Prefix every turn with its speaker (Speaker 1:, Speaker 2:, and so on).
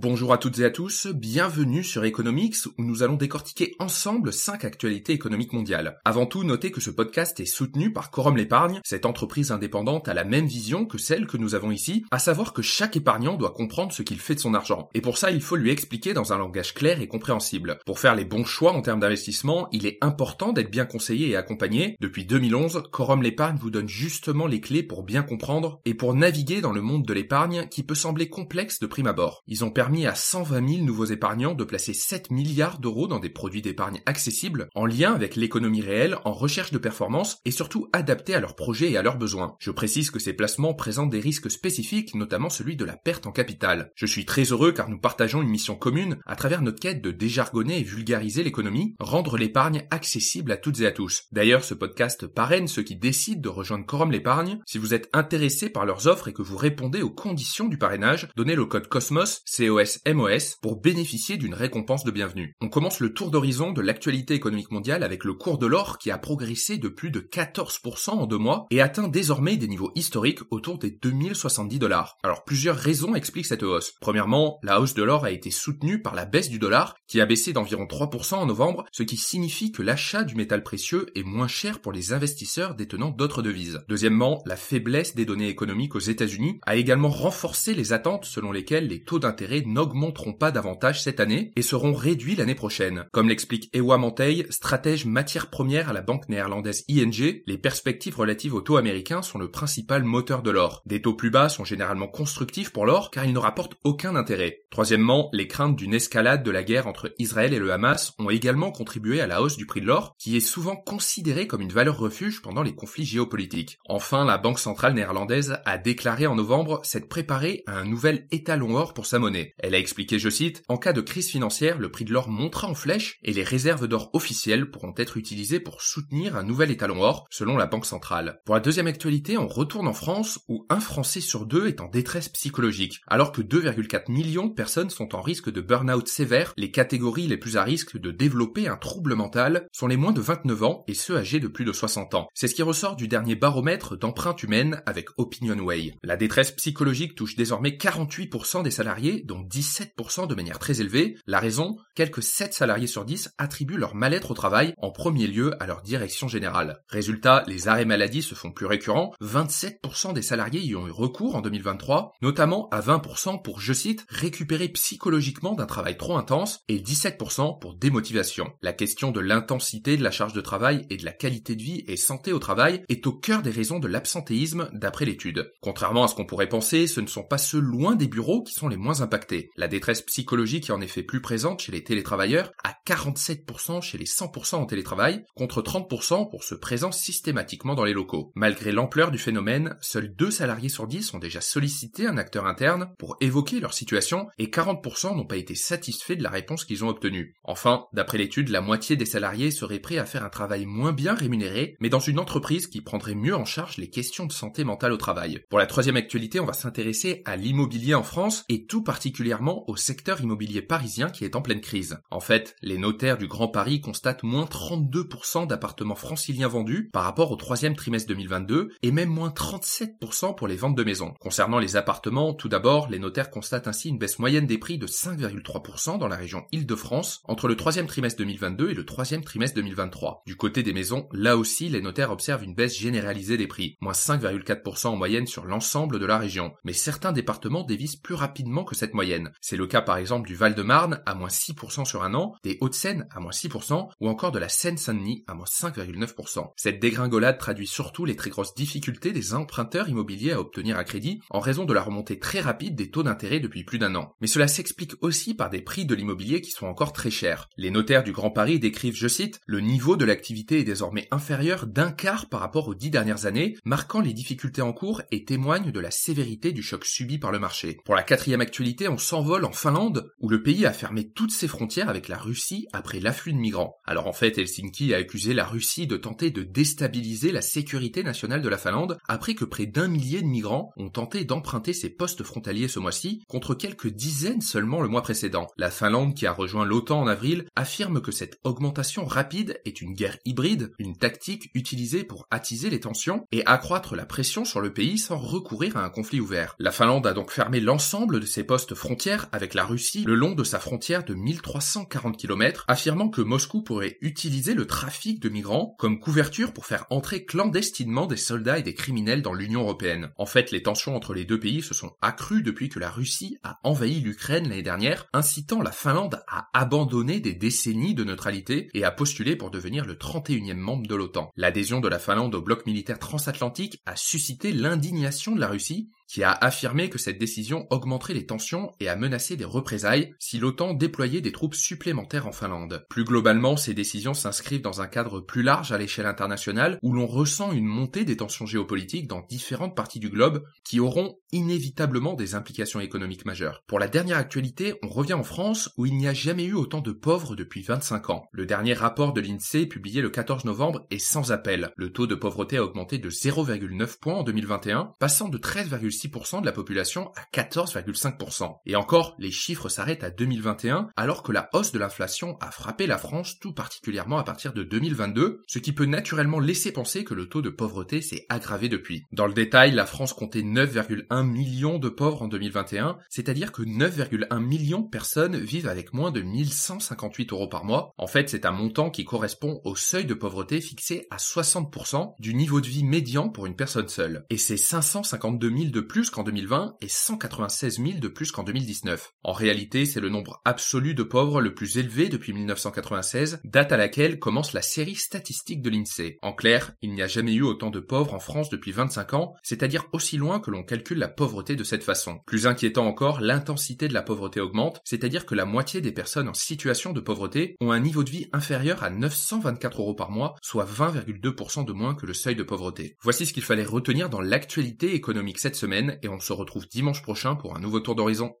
Speaker 1: Bonjour à toutes et à tous, bienvenue sur Economics où nous allons décortiquer ensemble 5 actualités économiques mondiales. Avant tout, notez que ce podcast est soutenu par Quorum l'épargne, cette entreprise indépendante a la même vision que celle que nous avons ici, à savoir que chaque épargnant doit comprendre ce qu'il fait de son argent. Et pour ça, il faut lui expliquer dans un langage clair et compréhensible. Pour faire les bons choix en termes d'investissement, il est important d'être bien conseillé et accompagné. Depuis 2011, Quorum l'épargne vous donne justement les clés pour bien comprendre et pour naviguer dans le monde de l'épargne qui peut sembler complexe de prime abord. À 120 000 nouveaux épargnants de placer 7 milliards d'euros dans des produits d'épargne accessibles, en lien avec l'économie réelle, en recherche de performance et surtout adaptés à leurs projets et à leurs besoins. Je précise que ces placements présentent des risques spécifiques, notamment celui de la perte en capital. Je suis très heureux car nous partageons une mission commune à travers notre quête de déjargonner et vulgariser l'économie, rendre l'épargne accessible à toutes et à tous. D'ailleurs, ce podcast parraine ceux qui décident de rejoindre Quorum l'épargne. Si vous êtes intéressé par leurs offres et que vous répondez aux conditions du parrainage, donnez le code COSMOS, MOS pour bénéficier d'une récompense de bienvenue. On commence le tour d'horizon de l'actualité économique mondiale avec le cours de l'or qui a progressé de plus de 14% en deux mois et atteint désormais des niveaux historiques autour des 2070 dollars. Alors plusieurs raisons expliquent cette hausse. Premièrement, la hausse de l'or a été soutenue par la baisse du dollar qui a baissé d'environ 3% en novembre, ce qui signifie que l'achat du métal précieux est moins cher pour les investisseurs détenant d'autres devises. Deuxièmement, la faiblesse des données économiques aux États-Unis a également renforcé les attentes selon lesquelles les taux d'intérêt n'augmenteront pas davantage cette année et seront réduits l'année prochaine. Comme l'explique Ewa Monteil, stratège matière première à la banque néerlandaise ING, les perspectives relatives aux taux américains sont le principal moteur de l'or. Des taux plus bas sont généralement constructifs pour l'or car ils ne rapportent aucun intérêt. Troisièmement, les craintes d'une escalade de la guerre entre Israël et le Hamas ont également contribué à la hausse du prix de l'or, qui est souvent considéré comme une valeur refuge pendant les conflits géopolitiques. Enfin, la Banque centrale néerlandaise a déclaré en novembre s'être préparée à un nouvel étalon or pour sa monnaie. Elle a expliqué, je cite, En cas de crise financière, le prix de l'or montera en flèche et les réserves d'or officielles pourront être utilisées pour soutenir un nouvel étalon or, selon la Banque centrale. Pour la deuxième actualité, on retourne en France où un Français sur deux est en détresse psychologique, alors que 2,4 millions de personnes sont en risque de burn-out sévère, les catégories les plus à risque de développer un trouble mental sont les moins de 29 ans et ceux âgés de plus de 60 ans. C'est ce qui ressort du dernier baromètre d'empreinte humaine avec OpinionWay. La détresse psychologique touche désormais 48% des salariés, dont 17% de manière très élevée. La raison Quelques 7 salariés sur 10 attribuent leur mal-être au travail en premier lieu à leur direction générale. Résultat, les arrêts maladie se font plus récurrents. 27% des salariés y ont eu recours en 2023, notamment à 20% pour, je cite, récupérer psychologiquement d'un travail trop intense et 17% pour démotivation. La question de l'intensité de la charge de travail et de la qualité de vie et santé au travail est au cœur des raisons de l'absentéisme d'après l'étude. Contrairement à ce qu'on pourrait penser, ce ne sont pas ceux loin des bureaux qui sont les moins impactés. La détresse psychologique est en effet plus présente chez les télétravailleurs, à 47% chez les 100% en télétravail, contre 30% pour ceux présents systématiquement dans les locaux. Malgré l'ampleur du phénomène, seuls 2 salariés sur 10 ont déjà sollicité un acteur interne pour évoquer leur situation et 40% n'ont pas été satisfaits de la réponse qu'ils ont obtenue. Enfin, d'après l'étude, la moitié des salariés seraient prêts à faire un travail moins bien rémunéré, mais dans une entreprise qui prendrait mieux en charge les questions de santé mentale au travail. Pour la troisième actualité, on va s'intéresser à l'immobilier en France et tout particulièrement au secteur immobilier parisien qui est en pleine crise. En fait, les notaires du Grand Paris constatent moins 32% d'appartements franciliens vendus par rapport au troisième trimestre 2022 et même moins 37% pour les ventes de maisons. Concernant les appartements, tout d'abord, les notaires constatent ainsi une baisse moyenne des prix de 5,3% dans la région Île-de-France entre le troisième trimestre 2022 et le troisième trimestre 2023. Du côté des maisons, là aussi, les notaires observent une baisse généralisée des prix, moins 5,4% en moyenne sur l'ensemble de la région. Mais certains départements dévissent plus rapidement que cette moyenne. C'est le cas par exemple du Val-de-Marne à moins 6% sur un an, des Hauts-de-Seine à moins 6% ou encore de la Seine-Saint-Denis à moins 5,9%. Cette dégringolade traduit surtout les très grosses difficultés des emprunteurs immobiliers à obtenir un crédit en raison de la remontée très rapide des taux d'intérêt depuis plus d'un an. Mais cela s'explique aussi par des prix de l'immobilier qui sont encore très chers. Les notaires du Grand Paris décrivent, je cite, le niveau de l'activité est désormais inférieur d'un quart par rapport aux dix dernières années, marquant les difficultés en cours et témoigne de la sévérité du choc subi par le marché. Pour la quatrième actualité, on s'envole en Finlande, où le pays a fermé toutes ses frontières avec la Russie après l'afflux de migrants. Alors en fait, Helsinki a accusé la Russie de tenter de déstabiliser la sécurité nationale de la Finlande après que près d'un millier de migrants ont tenté d'emprunter ses postes frontaliers ce mois-ci contre quelques dizaines seulement le mois précédent. La Finlande, qui a rejoint l'OTAN en avril, affirme que cette augmentation rapide est une guerre hybride, une tactique utilisée pour attiser les tensions et accroître la pression sur le pays sans recourir à un conflit ouvert. La Finlande a donc fermé l'ensemble de ses postes avec la Russie le long de sa frontière de 1340 km, affirmant que Moscou pourrait utiliser le trafic de migrants comme couverture pour faire entrer clandestinement des soldats et des criminels dans l'Union européenne. En fait, les tensions entre les deux pays se sont accrues depuis que la Russie a envahi l'Ukraine l'année dernière, incitant la Finlande à abandonner des décennies de neutralité et à postuler pour devenir le 31e membre de l'OTAN. L'adhésion de la Finlande au bloc militaire transatlantique a suscité l'indignation de la Russie qui a affirmé que cette décision augmenterait les tensions et a menacé des représailles si l'OTAN déployait des troupes supplémentaires en Finlande. Plus globalement, ces décisions s'inscrivent dans un cadre plus large à l'échelle internationale où l'on ressent une montée des tensions géopolitiques dans différentes parties du globe qui auront inévitablement des implications économiques majeures. Pour la dernière actualité, on revient en France où il n'y a jamais eu autant de pauvres depuis 25 ans. Le dernier rapport de l'INSEE publié le 14 novembre est sans appel. Le taux de pauvreté a augmenté de 0,9 points en 2021, passant de 13,6 de la population à 14,5%. Et encore, les chiffres s'arrêtent à 2021, alors que la hausse de l'inflation a frappé la France tout particulièrement à partir de 2022, ce qui peut naturellement laisser penser que le taux de pauvreté s'est aggravé depuis. Dans le détail, la France comptait 9,1 millions de pauvres en 2021, c'est-à-dire que 9,1 millions de personnes vivent avec moins de 1158 euros par mois. En fait, c'est un montant qui correspond au seuil de pauvreté fixé à 60% du niveau de vie médian pour une personne seule. Et c'est 552 000 de plus qu'en 2020 et 196 000 de plus qu'en 2019. En réalité, c'est le nombre absolu de pauvres le plus élevé depuis 1996, date à laquelle commence la série statistique de l'INSEE. En clair, il n'y a jamais eu autant de pauvres en France depuis 25 ans, c'est-à-dire aussi loin que l'on calcule la pauvreté de cette façon. Plus inquiétant encore, l'intensité de la pauvreté augmente, c'est-à-dire que la moitié des personnes en situation de pauvreté ont un niveau de vie inférieur à 924 euros par mois, soit 20,2% de moins que le seuil de pauvreté. Voici ce qu'il fallait retenir dans l'actualité économique cette et on se retrouve dimanche prochain pour un nouveau tour d'horizon.